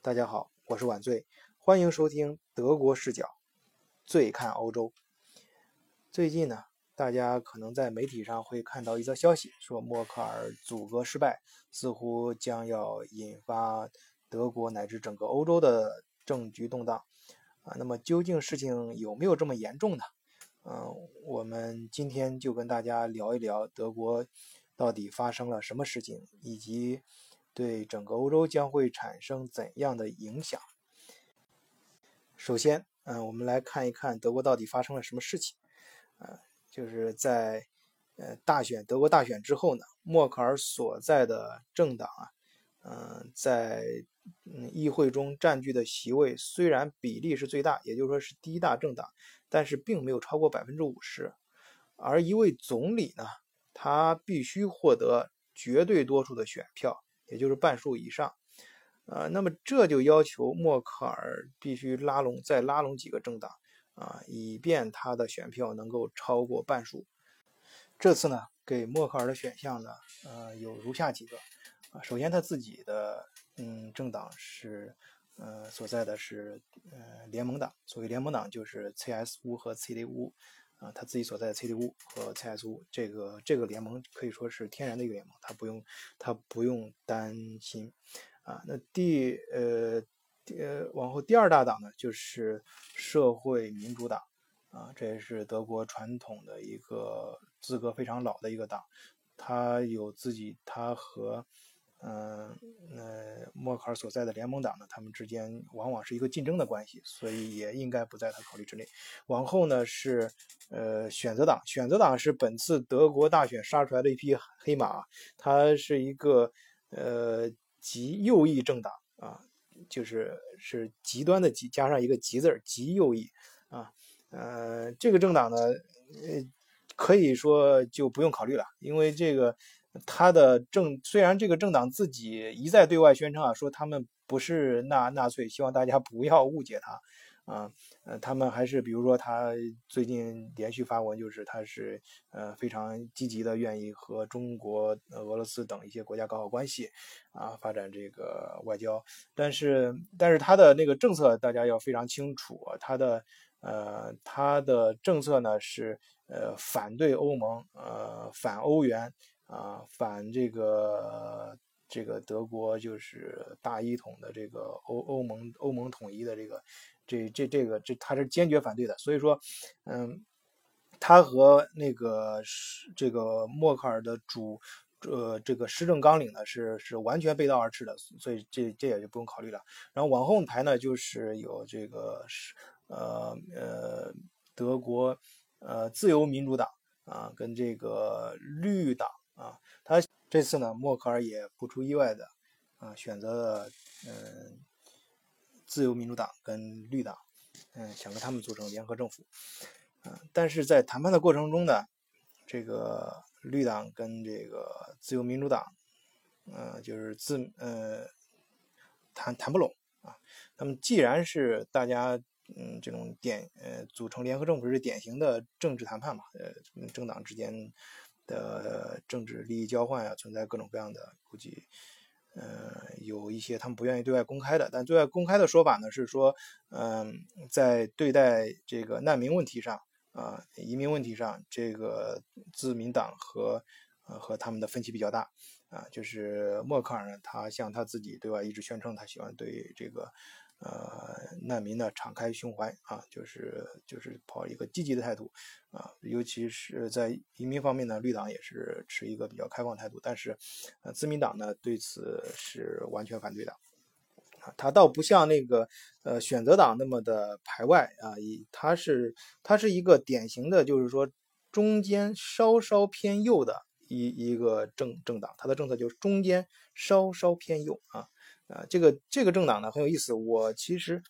大家好，我是晚醉，欢迎收听德国视角，醉看欧洲。最近呢，大家可能在媒体上会看到一则消息，说默克尔阻隔失败，似乎将要引发德国乃至整个欧洲的政局动荡。啊，那么究竟事情有没有这么严重呢？嗯，我们今天就跟大家聊一聊德国到底发生了什么事情，以及对整个欧洲将会产生怎样的影响。首先，嗯，我们来看一看德国到底发生了什么事情。呃，就是在呃大选德国大选之后呢，默克尔所在的政党啊，嗯，在嗯议会中占据的席位虽然比例是最大，也就是说是第一大政党。但是并没有超过百分之五十，而一位总理呢，他必须获得绝对多数的选票，也就是半数以上。呃，那么这就要求默克尔必须拉拢再拉拢几个政党啊，以便他的选票能够超过半数。这次呢，给默克尔的选项呢，呃，有如下几个啊。首先，他自己的嗯政党是。呃，所在的是呃联盟党，所谓联盟党就是 CSU 和 CDU，啊，他自己所在的 CDU 和 CSU 这个这个联盟可以说是天然的一个联盟，他不用他不用担心，啊，那第呃呃往后第二大党呢就是社会民主党，啊，这也是德国传统的一个资格非常老的一个党，他有自己他和。嗯，那默克尔所在的联盟党呢，他们之间往往是一个竞争的关系，所以也应该不在他考虑之内。往后呢是呃选择党，选择党是本次德国大选杀出来的一匹黑马，它是一个呃极右翼政党啊，就是是极端的极加上一个极字儿，极右翼啊。呃，这个政党呢，呃，可以说就不用考虑了，因为这个。他的政虽然这个政党自己一再对外宣称啊，说他们不是纳纳粹，希望大家不要误解他，啊，呃，他们还是比如说他最近连续发文，就是他是呃非常积极的愿意和中国、俄罗斯等一些国家搞好关系，啊，发展这个外交，但是但是他的那个政策大家要非常清楚，他的呃他的政策呢是呃反对欧盟，呃反欧元。啊，反这个这个德国就是大一统的这个欧欧盟欧盟统一的这个这这这个这他是坚决反对的，所以说，嗯，他和那个这个默克尔的主呃这个施政纲领呢是是完全背道而驰的，所以这这也就不用考虑了。然后往后排呢就是有这个是呃呃德国呃自由民主党啊跟这个绿党。啊，他这次呢，默克尔也不出意外的啊，选择了嗯，自由民主党跟绿党，嗯，想跟他们组成联合政府，啊，但是在谈判的过程中呢，这个绿党跟这个自由民主党，呃，就是自呃谈谈不拢啊。那么既然是大家嗯这种典呃组成联合政府是典型的政治谈判嘛，呃，政党之间。的政治利益交换呀，存在各种各样的，估计，呃，有一些他们不愿意对外公开的，但对外公开的说法呢是说，嗯，在对待这个难民问题上啊，移民问题上，这个自民党和呃和他们的分歧比较大啊，就是默克尔呢，他向他自己对外一直宣称，他喜欢对这个。呃，难民呢，敞开胸怀啊，就是就是抱一个积极的态度啊，尤其是在移民方面呢，绿党也是持一个比较开放态度，但是，呃，自民党呢对此是完全反对的啊，他倒不像那个呃选择党那么的排外啊，以他是他是一个典型的，就是说中间稍稍偏右的一一个政政党，他的政策就是中间稍稍偏右啊。啊，这个这个政党呢很有意思。我其实，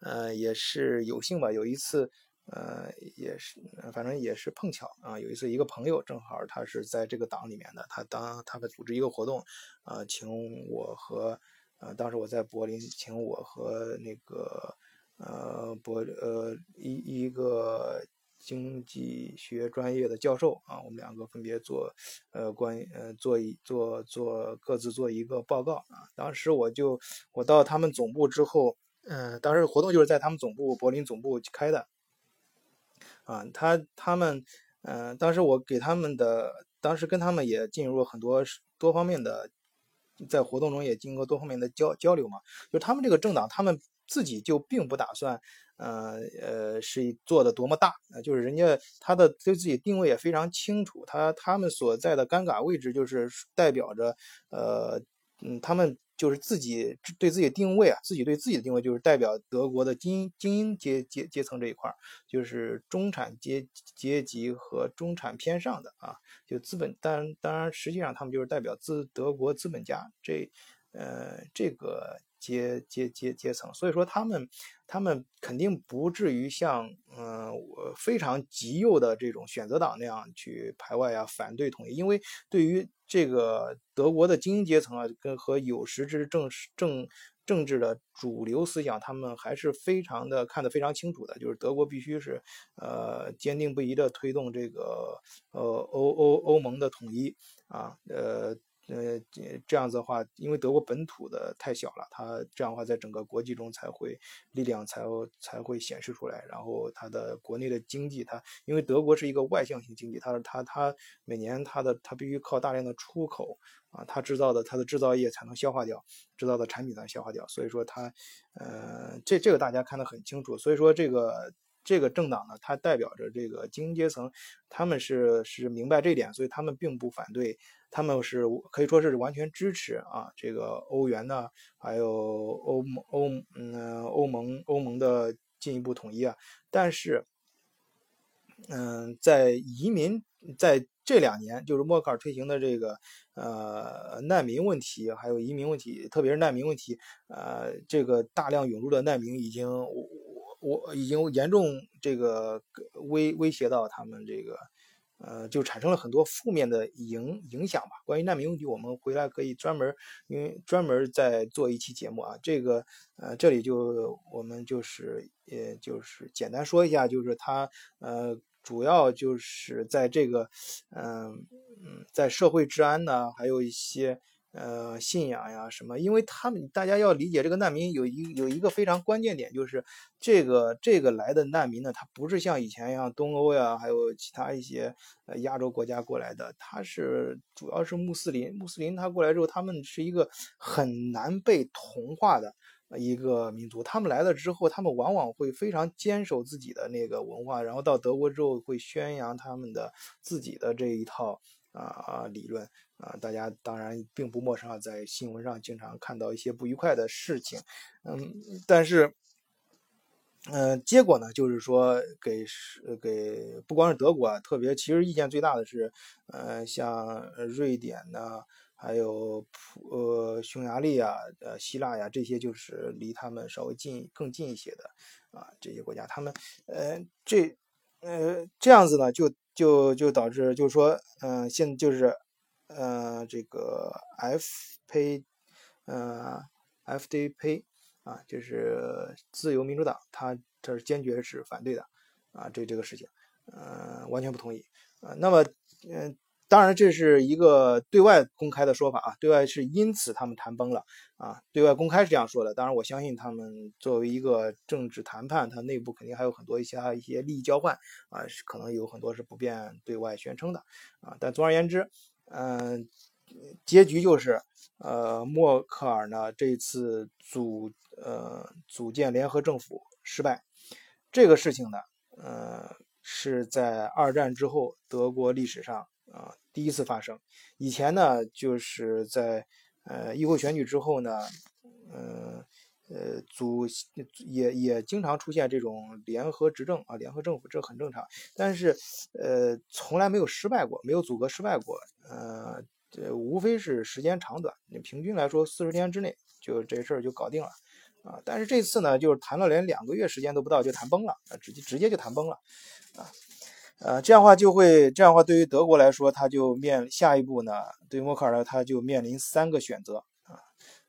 呃，也是有幸吧。有一次，呃，也是，反正也是碰巧啊。有一次，一个朋友正好他是在这个党里面的，他当他们组织一个活动，啊，请我和，呃，当时我在柏林，请我和那个，呃，柏呃一一个经济学专业的教授啊，我们两个分别做呃关呃做一做做各自做一个报告啊。当时我就我到他们总部之后，嗯，当时活动就是在他们总部柏林总部开的啊。他他们嗯，当时我给他们的，当时跟他们也进入了很多多方面的，在活动中也经过多方面的交交流嘛。就他们这个政党，他们。自己就并不打算，呃呃，是做的多么大，就是人家他的对自己定位也非常清楚，他他们所在的尴尬位置就是代表着，呃，嗯，他们就是自己对自己定位啊，自己对自己的定位就是代表德国的精英精英阶阶阶层这一块就是中产阶阶级和中产偏上的啊，就资本，当然当然实际上他们就是代表资德国资本家这，呃，这个。阶阶阶阶层，所以说他们他们肯定不至于像嗯非常极右的这种选择党那样去排外啊反对统一，因为对于这个德国的精英阶层啊跟和有识之政政政治的主流思想，他们还是非常的看得非常清楚的，就是德国必须是呃坚定不移的推动这个呃欧欧欧盟的统一啊呃。呃，这样子的话，因为德国本土的太小了，它这样的话，在整个国际中才会力量才才会显示出来。然后它的国内的经济，它因为德国是一个外向型经济，它它它每年它的它必须靠大量的出口啊，它制造的它的制造业才能消化掉，制造的产品才能消化掉。所以说它，呃，这这个大家看得很清楚。所以说这个。这个政党呢，它代表着这个精英阶层，他们是是明白这点，所以他们并不反对，他们是可以说是完全支持啊，这个欧元呢，还有欧盟欧嗯欧盟欧盟的进一步统一啊。但是，嗯，在移民在这两年，就是默克尔推行的这个呃难民问题，还有移民问题，特别是难民问题，呃，这个大量涌入的难民已经。我已经严重这个威威胁到他们这个，呃，就产生了很多负面的影影响吧。关于难民问题，我们回来可以专门，因为专门再做一期节目啊。这个，呃，这里就我们就是，也，就是简单说一下，就是它，呃，主要就是在这个，嗯嗯，在社会治安呢，还有一些。呃，信仰呀什么？因为他们大家要理解这个难民有一有一个非常关键点，就是这个这个来的难民呢，他不是像以前一样东欧呀，还有其他一些呃亚洲国家过来的，他是主要是穆斯林。穆斯林他过来之后，他们是一个很难被同化的一个民族。他们来了之后，他们往往会非常坚守自己的那个文化，然后到德国之后会宣扬他们的自己的这一套。啊理论啊，大家当然并不陌生啊，在新闻上经常看到一些不愉快的事情，嗯，但是，嗯，结果呢，就是说给是给不光是德国啊，特别其实意见最大的是，呃，像瑞典呢，还有普呃匈牙利啊，呃希腊呀，这些就是离他们稍微近更近一些的啊这些国家，他们呃这呃这样子呢就。就就导致就是说，嗯，现就是，呃，这个 F P，呃，F D P，啊，就是自由民主党，他这是坚决是反对的，啊，这这个事情，嗯，完全不同意，啊，那么，嗯。当然，这是一个对外公开的说法啊，对外是因此他们谈崩了啊，对外公开是这样说的。当然，我相信他们作为一个政治谈判，它内部肯定还有很多一些一些利益交换啊，可能有很多是不便对外宣称的啊。但总而言之，嗯，结局就是呃，默克尔呢这次组呃组建联合政府失败，这个事情呢，呃，是在二战之后德国历史上。啊，第一次发生。以前呢，就是在呃议会选举之后呢，呃呃组也也经常出现这种联合执政啊，联合政府，这很正常。但是呃从来没有失败过，没有组阁失败过。呃，这无非是时间长短，平均来说四十天之内就这事儿就搞定了啊。但是这次呢，就是谈了连两个月时间都不到就谈崩了啊，直接直接就谈崩了啊。呃，这样的话就会，这样的话对于德国来说，他就面下一步呢，对默克尔呢，他就面临三个选择啊，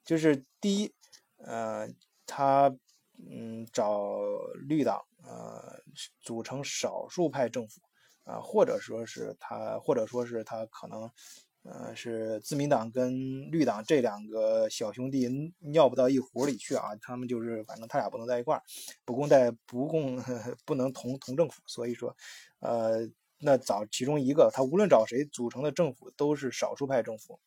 就是第一，呃，他嗯找绿党呃组成少数派政府啊，或者说是他，或者说是他可能。呃，是自民党跟绿党这两个小兄弟尿不到一壶里去啊，他们就是反正他俩不能在一块儿，不共戴不共不能同同政府，所以说，呃，那找其中一个，他无论找谁组成的政府都是少数派政府。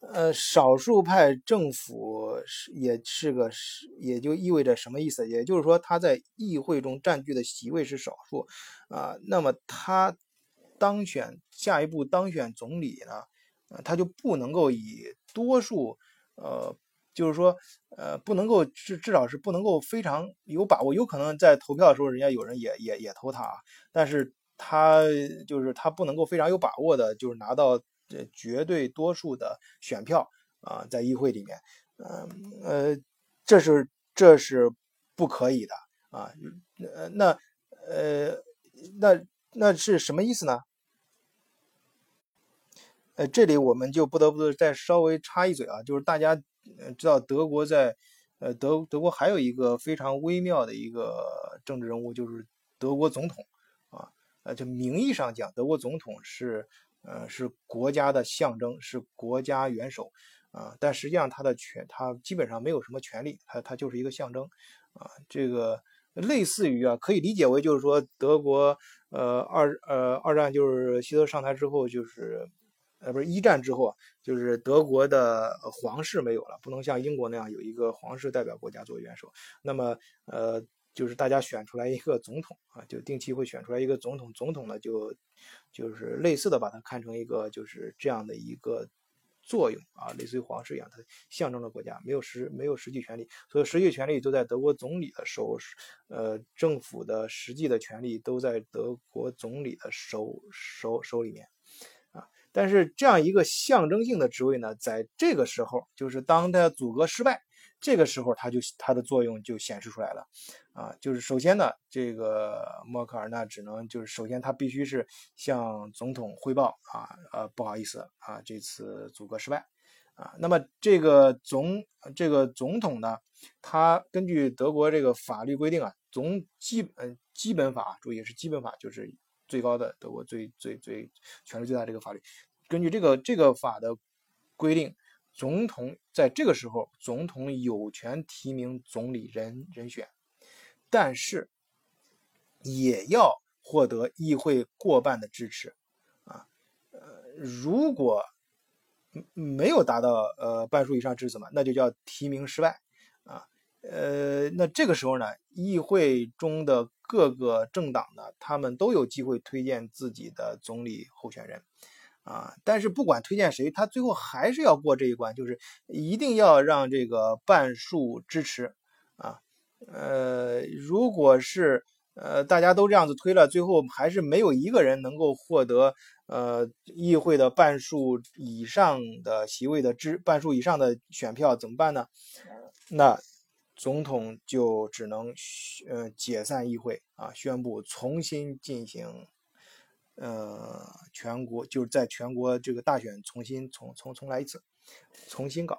呃，少数派政府是也是个是，也就意味着什么意思？也就是说他在议会中占据的席位是少数啊，那么他。当选下一步当选总理呢，他就不能够以多数，呃，就是说，呃，不能够至至少是不能够非常有把握，有可能在投票的时候，人家有人也也也投他，但是他就是他不能够非常有把握的，就是拿到这绝对多数的选票啊，在议会里面，嗯呃，这是这是不可以的啊，呃那呃那那是什么意思呢？呃，这里我们就不得不再稍微插一嘴啊，就是大家知道德国在，呃德德国还有一个非常微妙的一个政治人物，就是德国总统啊，呃，就名义上讲，德国总统是呃是国家的象征，是国家元首啊，但实际上他的权他基本上没有什么权利，他他就是一个象征啊，这个类似于啊，可以理解为就是说德国呃二呃二战就是希特上台之后就是。呃，不是一战之后啊，就是德国的皇室没有了，不能像英国那样有一个皇室代表国家作为元首。那么，呃，就是大家选出来一个总统啊，就定期会选出来一个总统，总统呢就就是类似的把它看成一个就是这样的一个作用啊，类似于皇室一样，它象征着国家，没有实没有实际权利，所以实际权利都在德国总理的手，呃，政府的实际的权利都在德国总理的手手手里面啊。但是这样一个象征性的职位呢，在这个时候，就是当他阻隔失败，这个时候他就他的作用就显示出来了，啊，就是首先呢，这个默克尔呢，只能就是首先他必须是向总统汇报啊，呃，不好意思啊，这次阻隔失败，啊，那么这个总这个总统呢，他根据德国这个法律规定啊，总基呃基本法，注意是基本法，就是。最高的德国最最最权力最大这个法律，根据这个这个法的规定，总统在这个时候，总统有权提名总理人人选，但是也要获得议会过半的支持啊。呃，如果没有达到呃半数以上支持嘛，那就叫提名失败啊。呃，那这个时候呢，议会中的。各个政党呢，他们都有机会推荐自己的总理候选人，啊，但是不管推荐谁，他最后还是要过这一关，就是一定要让这个半数支持，啊，呃，如果是呃大家都这样子推了，最后还是没有一个人能够获得呃议会的半数以上的席位的支半数以上的选票，怎么办呢？那。总统就只能呃解散议会啊，宣布重新进行呃全国就是在全国这个大选重新重重重来一次，重新搞，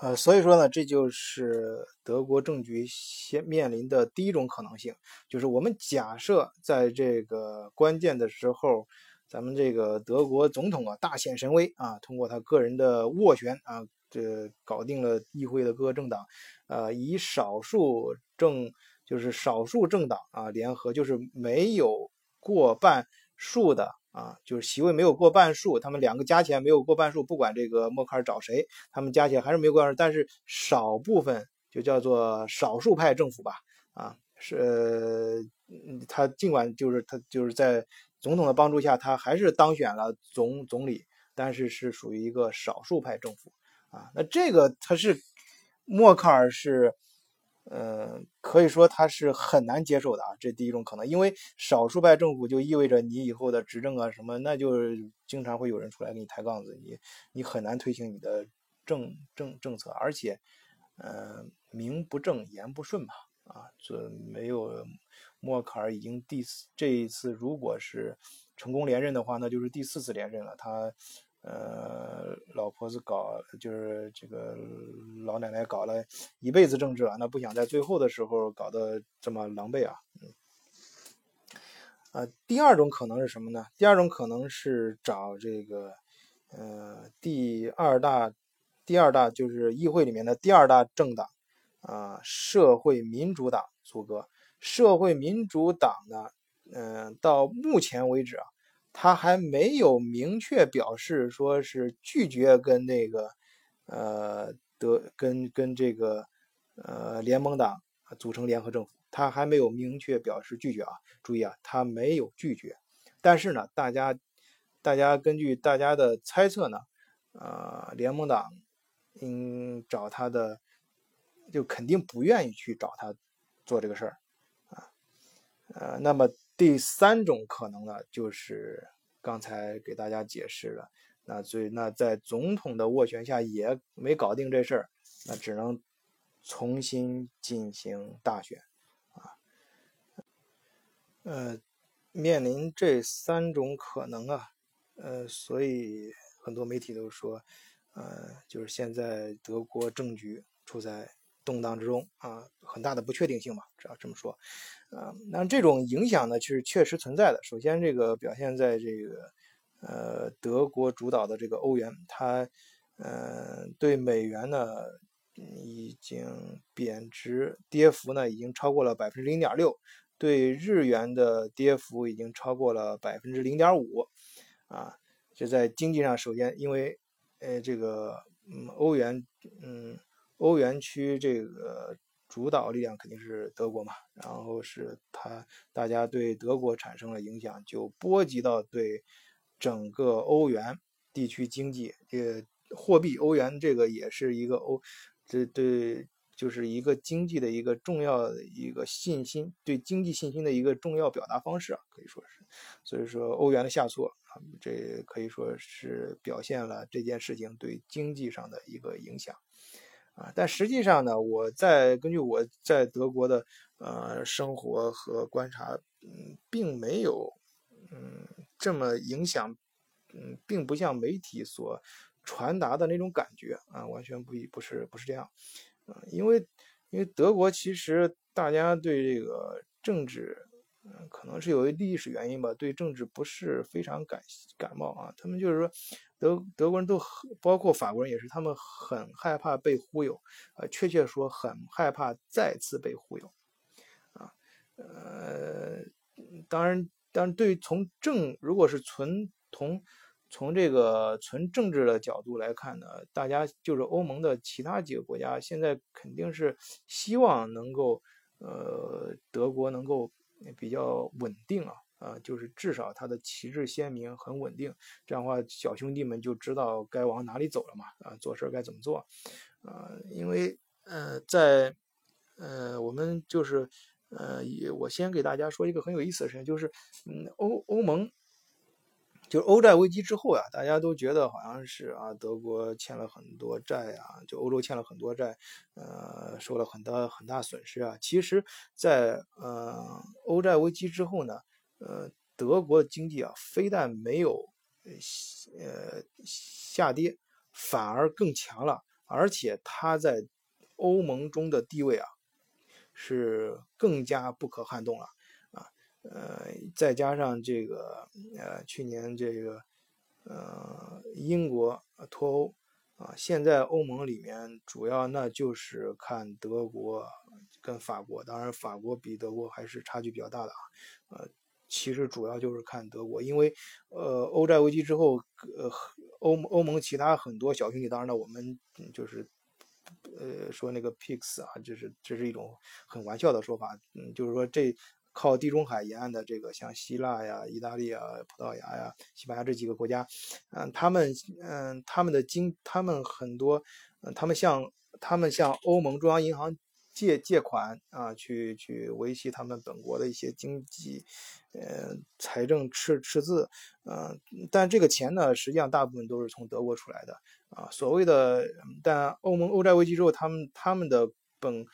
呃所以说呢，这就是德国政局先面临的第一种可能性，就是我们假设在这个关键的时候，咱们这个德国总统啊大显神威啊，通过他个人的斡旋啊。这搞定了议会的各个政党，呃，以少数政就是少数政党啊联合，就是没有过半数的啊，就是席位没有过半数，他们两个加起来没有过半数，不管这个默克尔找谁，他们加起来还是没有过半数，但是少部分就叫做少数派政府吧，啊，是他尽管就是他就是在总统的帮助下，他还是当选了总总理，但是是属于一个少数派政府。啊，那这个他是默克尔是，呃，可以说他是很难接受的啊。这第一种可能，因为少数派政府就意味着你以后的执政啊什么，那就经常会有人出来给你抬杠子，你你很难推行你的政政政策，而且，呃，名不正言不顺嘛，啊，这没有默克尔已经第四这一次如果是成功连任的话，那就是第四次连任了，他。呃，老婆子搞就是这个老奶奶搞了一辈子政治了，那不想在最后的时候搞得这么狼狈啊。嗯，啊，第二种可能是什么呢？第二种可能是找这个呃第二大第二大就是议会里面的第二大政党啊，社会民主党组阁。社会民主党呢，嗯，到目前为止啊。他还没有明确表示说是拒绝跟那个，呃，德跟跟这个，呃，联盟党组成联合政府，他还没有明确表示拒绝啊。注意啊，他没有拒绝，但是呢，大家，大家根据大家的猜测呢，呃，联盟党，嗯，找他的，就肯定不愿意去找他做这个事儿，啊，呃，那么。第三种可能呢，就是刚才给大家解释了，那最那在总统的斡旋下也没搞定这事儿，那只能重新进行大选啊。呃，面临这三种可能啊，呃，所以很多媒体都说，呃，就是现在德国政局处在。动荡之中啊，很大的不确定性嘛，只要这么说，啊，那这种影响呢，其实确实存在的。首先，这个表现在这个呃德国主导的这个欧元，它呃对美元呢已经贬值，跌幅呢已经超过了百分之零点六，对日元的跌幅已经超过了百分之零点五，啊，这在经济上，首先因为呃这个嗯欧元嗯。欧元区这个主导力量肯定是德国嘛，然后是它，大家对德国产生了影响，就波及到对整个欧元地区经济，也，货币欧元这个也是一个欧，这对就是一个经济的一个重要的一个信心，对经济信心的一个重要表达方式啊，可以说是，所以说欧元的下挫啊，这可以说是表现了这件事情对经济上的一个影响。啊，但实际上呢，我在根据我在德国的呃生活和观察，嗯，并没有嗯这么影响，嗯，并不像媒体所传达的那种感觉啊，完全不一不是不是这样，啊，因为因为德国其实大家对这个政治。嗯，可能是由于历史原因吧，对政治不是非常感感冒啊。他们就是说，德德国人都，包括法国人也是，他们很害怕被忽悠，呃，确切说很害怕再次被忽悠，啊，呃，当然，当然，对于从政，如果是纯从从这个纯政治的角度来看呢，大家就是欧盟的其他几个国家，现在肯定是希望能够，呃，德国能够。比较稳定啊，啊，就是至少它的旗帜鲜明，很稳定。这样的话，小兄弟们就知道该往哪里走了嘛，啊，做事该怎么做，啊，因为呃，在呃，我们就是呃，我先给大家说一个很有意思的事情，就是嗯，欧欧盟。就欧债危机之后呀，大家都觉得好像是啊，德国欠了很多债啊，就欧洲欠了很多债，呃，受了很大很大损失啊。其实，在呃欧债危机之后呢，呃，德国经济啊，非但没有呃下跌，反而更强了，而且它在欧盟中的地位啊，是更加不可撼动了。呃，再加上这个呃，去年这个呃，英国脱欧啊，现在欧盟里面主要那就是看德国跟法国，当然法国比德国还是差距比较大的啊。呃，其实主要就是看德国，因为呃，欧债危机之后，呃，欧欧盟其他很多小兄弟，当然了，我们就是呃说那个 PIGS 啊，就是这是一种很玩笑的说法，嗯，就是说这。靠地中海沿岸的这个，像希腊呀、意大利啊、葡萄牙呀、西班牙这几个国家，嗯，他们，嗯，他们的经，他们很多，嗯，他们向他们向欧盟中央银行借借款啊，去去维系他们本国的一些经济，呃，财政赤赤字，嗯，但这个钱呢，实际上大部分都是从德国出来的啊。所谓的，但欧盟欧债危机之后，他们他们的本。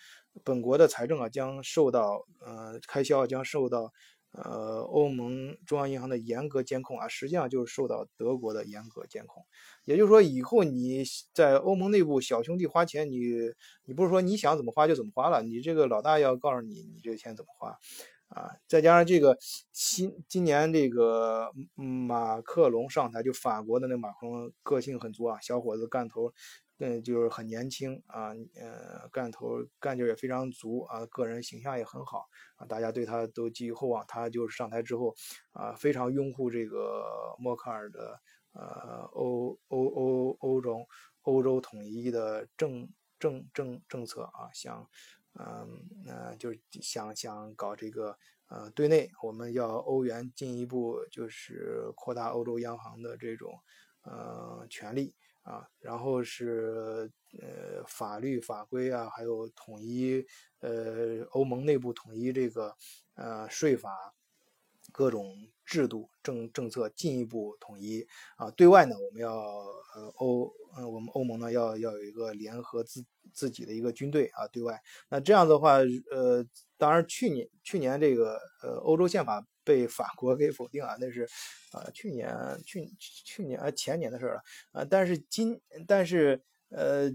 本国的财政啊将受到呃开销将受到呃欧盟中央银行的严格监控啊，实际上就是受到德国的严格监控。也就是说，以后你在欧盟内部小兄弟花钱，你你不是说你想怎么花就怎么花了，你这个老大要告诉你你这个钱怎么花。啊，再加上这个新今年这个马克龙上台，就法国的那马克龙个性很足啊，小伙子干头，嗯，就是很年轻啊，呃，干头干劲也非常足啊，个人形象也很好啊，大家对他都寄予厚望。他就是上台之后啊，非常拥护这个默克尔的呃欧欧欧欧洲欧洲统一的政政政政策啊，想。嗯，那就是想想搞这个，呃，对内我们要欧元进一步就是扩大欧洲央行的这种，呃，权利啊，然后是呃法律法规啊，还有统一，呃，欧盟内部统一这个，呃，税法。各种制度政政策进一步统一啊，对外呢，我们要呃欧呃我们欧盟呢要要有一个联合自自己的一个军队啊，对外那这样的话呃，当然去年去年这个呃欧洲宪法被法国给否定啊，那是啊去年去去年啊前年的事了啊，但是今但是呃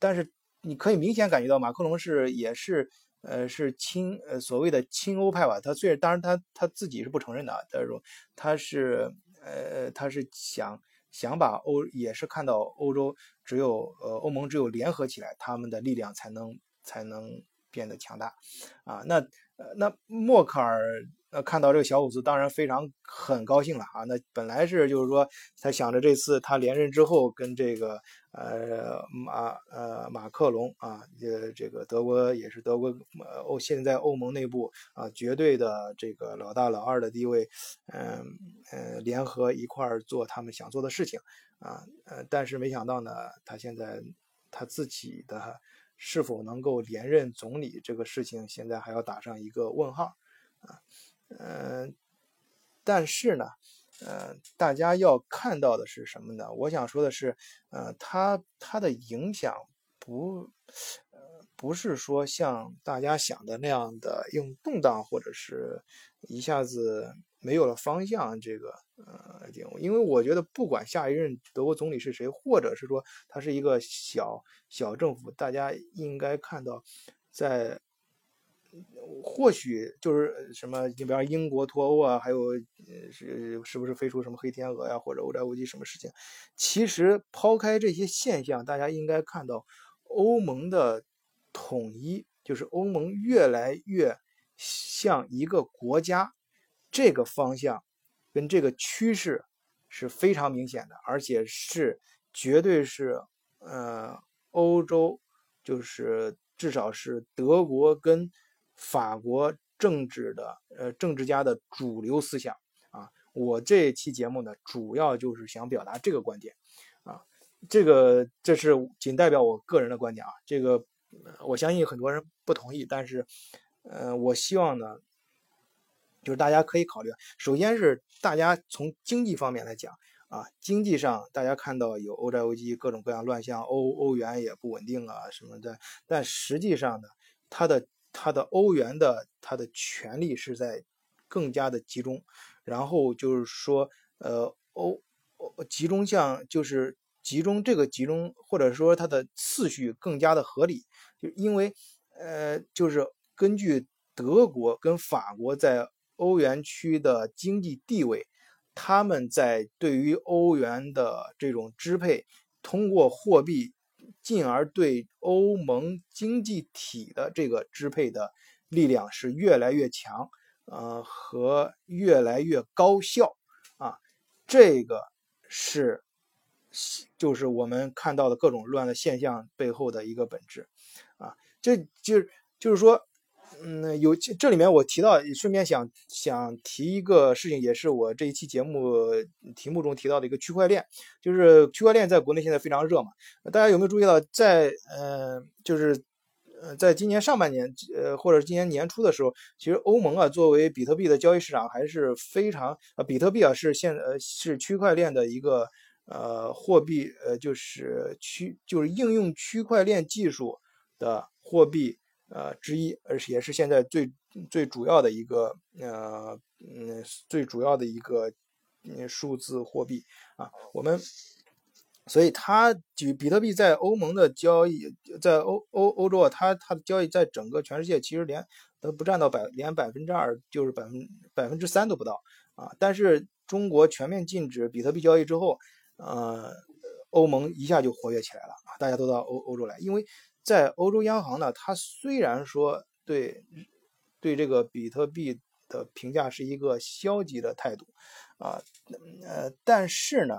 但是你可以明显感觉到马克龙是也是。呃，是亲呃所谓的亲欧派吧，他虽然当然他他自己是不承认的啊，他说他是呃他是想想把欧也是看到欧洲只有呃欧盟只有联合起来，他们的力量才能才能变得强大啊。那呃那默克尔。那看到这个小伙子，当然非常很高兴了啊！那本来是就是说，他想着这次他连任之后，跟这个呃马呃马克龙啊，呃这个德国也是德国欧现在欧盟内部啊绝对的这个老大老二的地位，嗯呃联合一块儿做他们想做的事情啊呃，但是没想到呢，他现在他自己的是否能够连任总理这个事情，现在还要打上一个问号啊。嗯，但是呢，呃，大家要看到的是什么呢？我想说的是，呃，它它的影响不，呃，不是说像大家想的那样的用动荡或者是一下子没有了方向这个呃因为我觉得不管下一任德国总理是谁，或者是说他是一个小小政府，大家应该看到在。或许就是什么，你比方英国脱欧啊，还有是是不是飞出什么黑天鹅呀，或者欧债危机什么事情？其实抛开这些现象，大家应该看到欧盟的统一，就是欧盟越来越像一个国家，这个方向跟这个趋势是非常明显的，而且是绝对是呃欧洲，就是至少是德国跟。法国政治的呃政治家的主流思想啊，我这期节目呢，主要就是想表达这个观点啊，这个这是仅代表我个人的观点啊，这个我相信很多人不同意，但是呃，我希望呢，就是大家可以考虑，首先是大家从经济方面来讲啊，经济上大家看到有欧债危机各种各样乱象，欧欧元也不稳定啊什么的，但实际上呢，它的它的欧元的它的权力是在更加的集中，然后就是说，呃，欧集中向就是集中这个集中，或者说它的次序更加的合理，就因为呃，就是根据德国跟法国在欧元区的经济地位，他们在对于欧元的这种支配，通过货币。进而对欧盟经济体的这个支配的力量是越来越强，呃，和越来越高效啊，这个是就是我们看到的各种乱的现象背后的一个本质啊，这就就是说。嗯，有这里面我提到，顺便想想提一个事情，也是我这一期节目题目中提到的一个区块链，就是区块链在国内现在非常热嘛。大家有没有注意到，在呃，就是呃，在今年上半年，呃，或者今年年初的时候，其实欧盟啊，作为比特币的交易市场还是非常呃，比特币啊是现呃是区块链的一个呃货币，呃就是区就是应用区块链技术的货币。呃，之一，而且也是现在最最主要的一个呃嗯最主要的一个嗯数字货币啊，我们所以它举比特币在欧盟的交易，在欧欧欧洲啊，它它的交易在整个全世界其实连都不占到百连百分之二，就是百分百分之三都不到啊。但是中国全面禁止比特币交易之后，呃，欧盟一下就活跃起来了啊，大家都到欧欧洲来，因为在欧洲央行呢，它虽然说对对这个比特币的评价是一个消极的态度啊，呃，但是呢，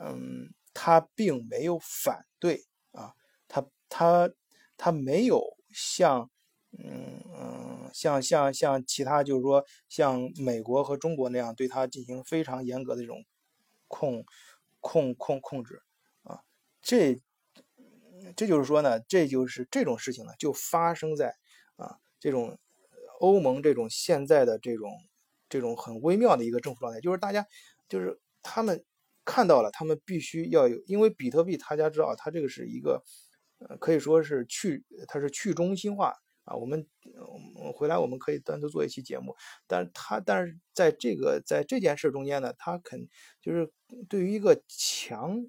嗯。他并没有反对啊，他他他没有像嗯嗯像像像其他就是说像美国和中国那样对他进行非常严格的这种控控控控制啊，这这就是说呢，这就是这种事情呢就发生在啊这种欧盟这种现在的这种这种很微妙的一个政府状态，就是大家就是他们。看到了，他们必须要有，因为比特币，大家知道，它这个是一个，呃，可以说是去，它是去中心化啊。我们，我们回来我们可以单独做一期节目，但是它，但是在这个在这件事中间呢，它肯就是对于一个强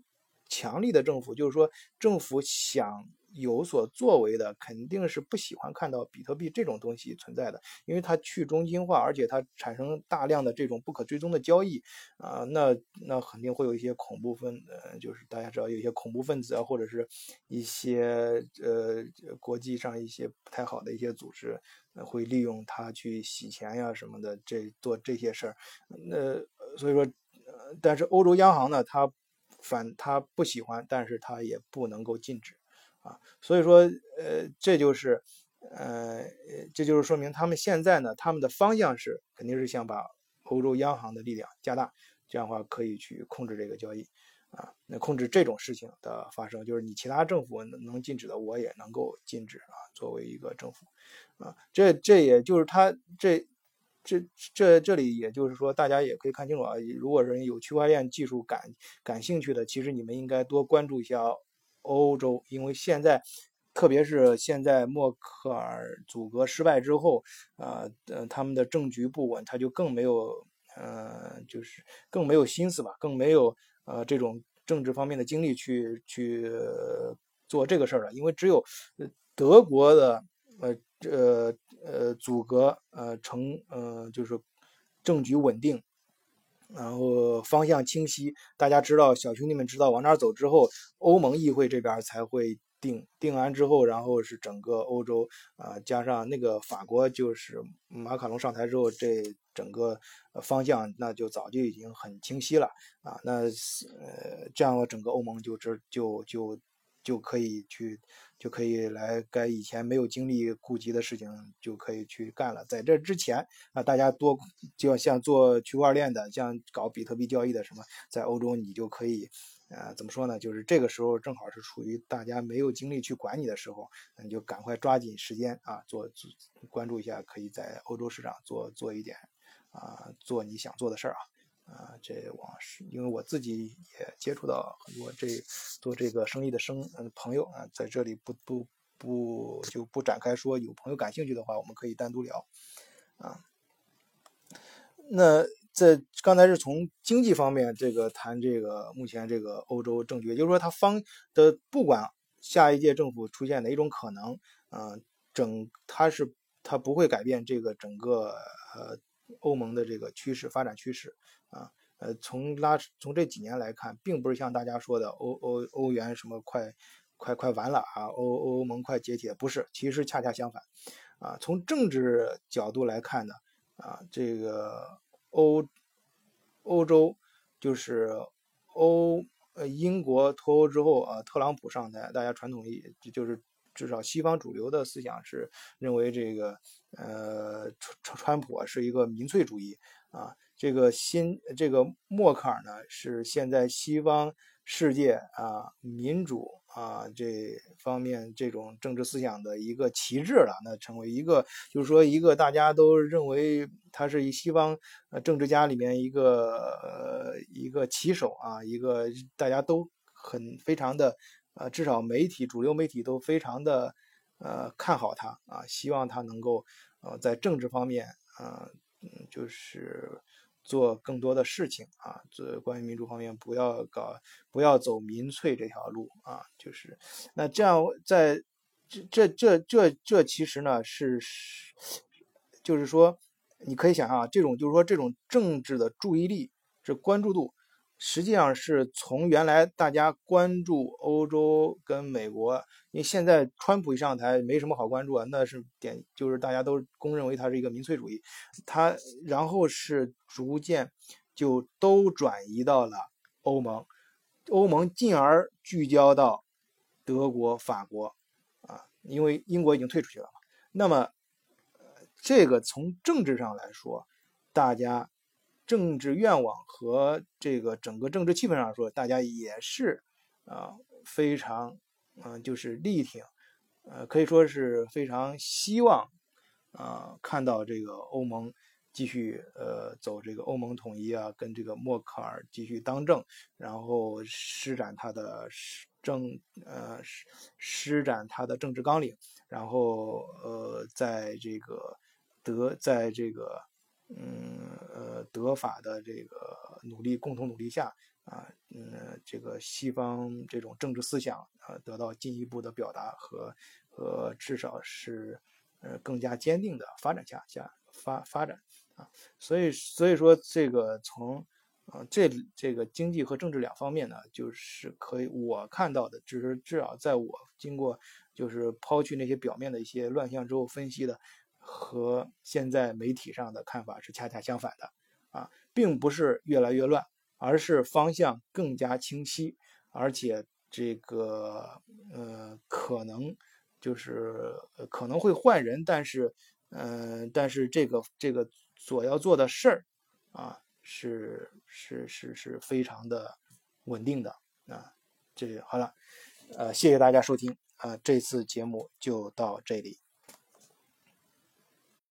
强力的政府，就是说政府想。有所作为的肯定是不喜欢看到比特币这种东西存在的，因为它去中心化，而且它产生大量的这种不可追踪的交易啊，那那肯定会有一些恐怖分，呃，就是大家知道有一些恐怖分子啊，或者是一些呃国际上一些不太好的一些组织会利用它去洗钱呀什么的，这做这些事儿。那所以说，但是欧洲央行呢，它反他不喜欢，但是他也不能够禁止。啊，所以说，呃，这就是，呃，这就是说明他们现在呢，他们的方向是肯定是想把欧洲央行的力量加大，这样的话可以去控制这个交易，啊，那控制这种事情的发生，就是你其他政府能禁止的，我也能够禁止啊。作为一个政府，啊，这这也就是他这这这这里也就是说，大家也可以看清楚啊，如果人有区块链技术感感兴趣的，其实你们应该多关注一下。欧洲，因为现在，特别是现在默克尔阻隔失败之后，啊，呃，他们的政局不稳，他就更没有，呃，就是更没有心思吧，更没有呃这种政治方面的精力去去做这个事儿了。因为只有德国的呃呃呃阻隔呃成呃就是政局稳定。然后方向清晰，大家知道，小兄弟们知道往哪走之后，欧盟议会这边才会定定完之后，然后是整个欧洲啊，加上那个法国，就是马卡龙上台之后，这整个方向那就早就已经很清晰了啊。那呃，这样整个欧盟就这就就就就可以去。就可以来该以前没有精力顾及的事情就可以去干了。在这之前啊，大家多就要像做区块链的，像搞比特币交易的什么，在欧洲你就可以，呃，怎么说呢？就是这个时候正好是处于大家没有精力去管你的时候，那你就赶快抓紧时间啊，做关注一下，可以在欧洲市场做做一点啊，做你想做的事儿啊。啊，这往事，因为我自己也接触到很多这做这个生意的生朋友啊，在这里不不不就不展开说，有朋友感兴趣的话，我们可以单独聊啊。那在刚才是从经济方面这个谈这个目前这个欧洲政局，也就是说，它方的不管下一届政府出现哪种可能，啊，整它是它不会改变这个整个呃。欧盟的这个趋势发展趋势啊，呃，从拉从这几年来看，并不是像大家说的欧欧欧元什么快快快完了啊，欧欧盟快解体，不是，其实恰恰相反啊。从政治角度来看呢，啊，这个欧欧洲就是欧呃英国脱欧之后啊，特朗普上台，大家传统意就是。至少西方主流的思想是认为这个呃川川普是一个民粹主义啊，这个新这个默克尔呢是现在西方世界啊民主啊这方面这种政治思想的一个旗帜了，那成为一个就是说一个大家都认为他是一西方呃政治家里面一个呃一个旗手啊，一个大家都很非常的。呃，至少媒体主流媒体都非常的呃看好他啊，希望他能够呃在政治方面啊，嗯，就是做更多的事情啊，做关于民主方面不要搞不要走民粹这条路啊，就是那这样在这这这这这其实呢是是就是说你可以想象啊，这种就是说这种政治的注意力这关注度。实际上是从原来大家关注欧洲跟美国，因为现在川普一上台没什么好关注啊，那是点就是大家都公认为他是一个民粹主义，他然后是逐渐就都转移到了欧盟，欧盟进而聚焦到德国、法国啊，因为英国已经退出去了嘛。那么这个从政治上来说，大家。政治愿望和这个整个政治气氛上说，大家也是啊非常嗯就是力挺，呃可以说是非常希望啊看到这个欧盟继续呃走这个欧盟统一啊，跟这个默克尔继续当政，然后施展他的政呃施施展他的政治纲领，然后呃在这个德在这个。嗯德法的这个努力，共同努力下啊，嗯，这个西方这种政治思想啊，得到进一步的表达和和至少是呃更加坚定的发展下下发发展啊，所以所以说这个从啊这这个经济和政治两方面呢，就是可以我看到的，只是至少在我经过就是抛去那些表面的一些乱象之后分析的。和现在媒体上的看法是恰恰相反的，啊，并不是越来越乱，而是方向更加清晰，而且这个呃可能就是可能会换人，但是嗯，但是这个这个所要做的事儿啊，是是是是非常的稳定的啊，这好了，呃，谢谢大家收听啊，这次节目就到这里。